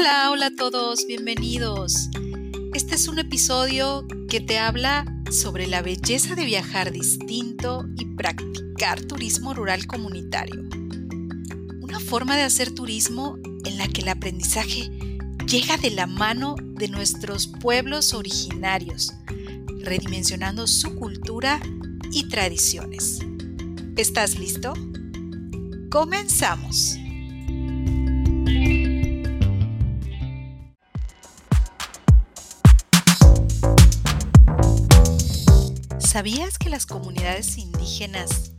Hola, hola a todos, bienvenidos. Este es un episodio que te habla sobre la belleza de viajar distinto y practicar turismo rural comunitario. Una forma de hacer turismo en la que el aprendizaje llega de la mano de nuestros pueblos originarios, redimensionando su cultura y tradiciones. ¿Estás listo? Comenzamos. ¿Sabías que las comunidades indígenas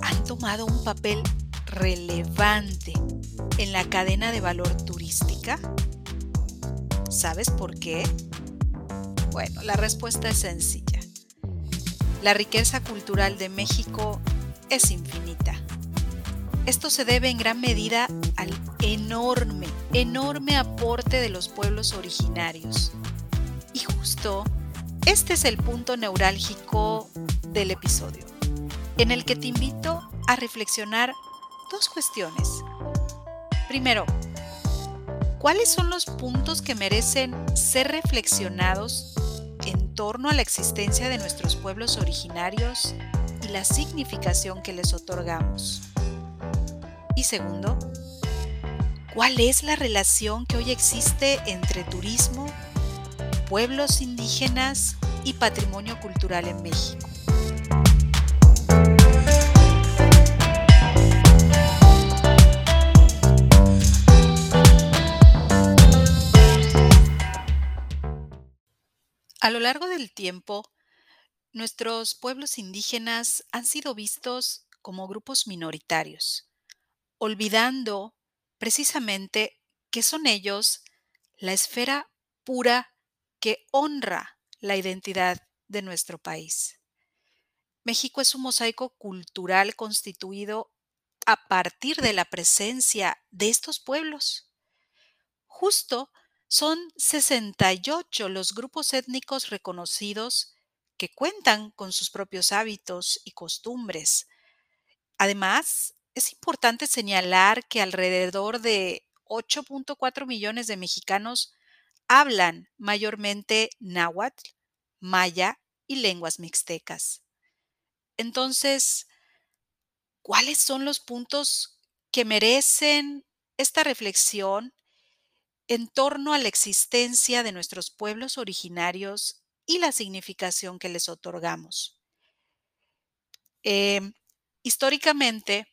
han tomado un papel relevante en la cadena de valor turística? ¿Sabes por qué? Bueno, la respuesta es sencilla. La riqueza cultural de México es infinita. Esto se debe en gran medida al enorme, enorme aporte de los pueblos originarios. Y justo este es el punto neurálgico del episodio, en el que te invito a reflexionar dos cuestiones. Primero, ¿cuáles son los puntos que merecen ser reflexionados en torno a la existencia de nuestros pueblos originarios y la significación que les otorgamos? Y segundo, ¿cuál es la relación que hoy existe entre turismo, pueblos indígenas y patrimonio cultural en México. A lo largo del tiempo, nuestros pueblos indígenas han sido vistos como grupos minoritarios, olvidando precisamente que son ellos la esfera pura que honra la identidad de nuestro país. México es un mosaico cultural constituido a partir de la presencia de estos pueblos. Justo son 68 los grupos étnicos reconocidos que cuentan con sus propios hábitos y costumbres. Además, es importante señalar que alrededor de 8.4 millones de mexicanos hablan mayormente náhuatl, maya y lenguas mixtecas. Entonces, ¿cuáles son los puntos que merecen esta reflexión en torno a la existencia de nuestros pueblos originarios y la significación que les otorgamos? Em, históricamente,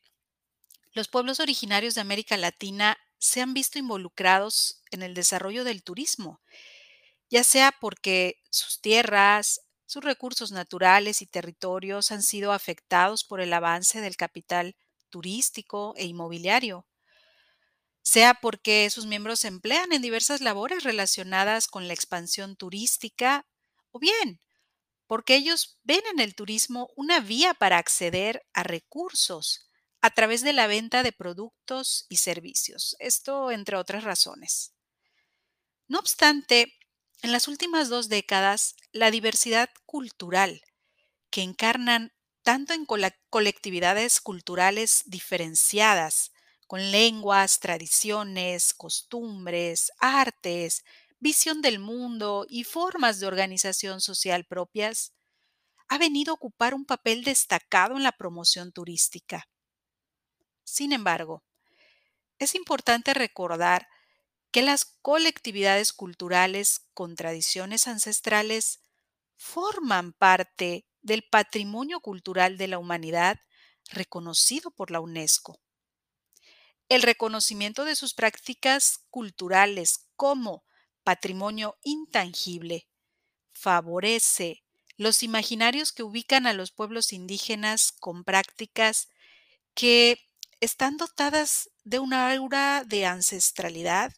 los pueblos originarios de América Latina se han visto involucrados en el desarrollo del turismo, ya sea porque sus tierras, sus recursos naturales y territorios han sido afectados por el avance del capital turístico e inmobiliario, sea porque sus miembros se emplean en diversas labores relacionadas con la expansión turística, o bien porque ellos ven en el turismo una vía para acceder a recursos a través de la venta de productos y servicios. Esto entre otras razones. No obstante, en las últimas dos décadas, la diversidad cultural que encarnan tanto en colectividades culturales diferenciadas, con lenguas, tradiciones, costumbres, artes, visión del mundo y formas de organización social propias, ha venido a ocupar un papel destacado en la promoción turística. Sin embargo, es importante recordar que las colectividades culturales con tradiciones ancestrales forman parte del patrimonio cultural de la humanidad reconocido por la UNESCO. El reconocimiento de sus prácticas culturales como patrimonio intangible favorece los imaginarios que ubican a los pueblos indígenas con prácticas que están dotadas de una aura de ancestralidad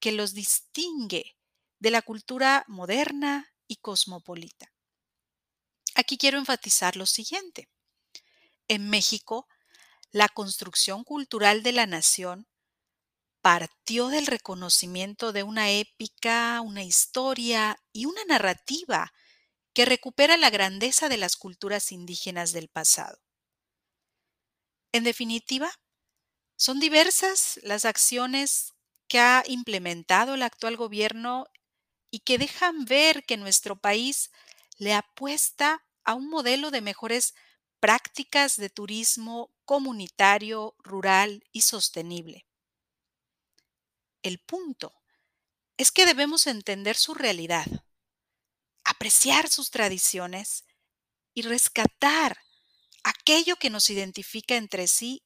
que los distingue de la cultura moderna y cosmopolita. Aquí quiero enfatizar lo siguiente. En México, la construcción cultural de la nación partió del reconocimiento de una épica, una historia y una narrativa que recupera la grandeza de las culturas indígenas del pasado. En definitiva, son diversas las acciones que ha implementado el actual gobierno y que dejan ver que nuestro país le apuesta a un modelo de mejores prácticas de turismo comunitario, rural y sostenible. El punto es que debemos entender su realidad, apreciar sus tradiciones y rescatar aquello que nos identifica entre sí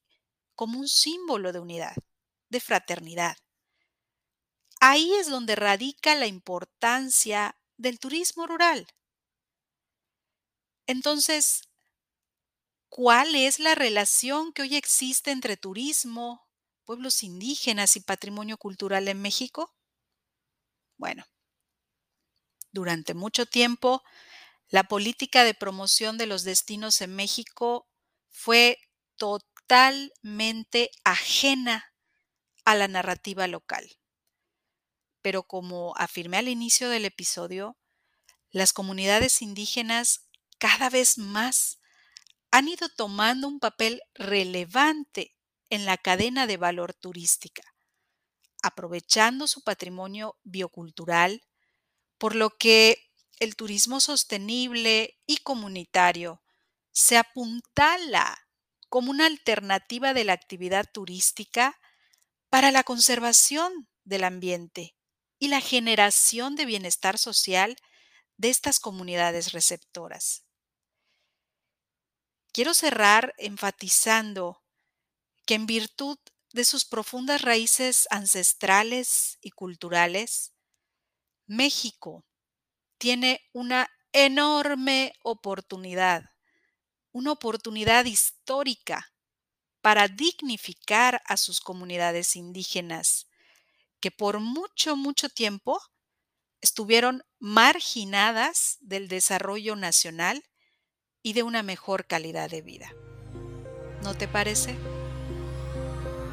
como un símbolo de unidad, de fraternidad. Ahí es donde radica la importancia del turismo rural. Entonces, ¿cuál es la relación que hoy existe entre turismo, pueblos indígenas y patrimonio cultural en México? Bueno, durante mucho tiempo, la política de promoción de los destinos en México fue totalmente ajena a la narrativa local. Pero como afirmé al inicio del episodio, las comunidades indígenas cada vez más han ido tomando un papel relevante en la cadena de valor turística, aprovechando su patrimonio biocultural, por lo que el turismo sostenible y comunitario se apuntala como una alternativa de la actividad turística para la conservación del ambiente y la generación de bienestar social de estas comunidades receptoras. Quiero cerrar enfatizando que en virtud de sus profundas raíces ancestrales y culturales, México tiene una enorme oportunidad, una oportunidad histórica para dignificar a sus comunidades indígenas, que por mucho, mucho tiempo estuvieron marginadas del desarrollo nacional y de una mejor calidad de vida. ¿No te parece?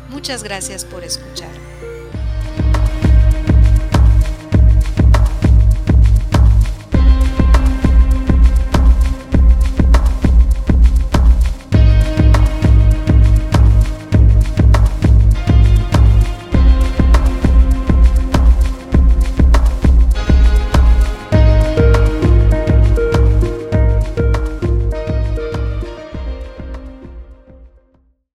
Muchas gracias por escuchar.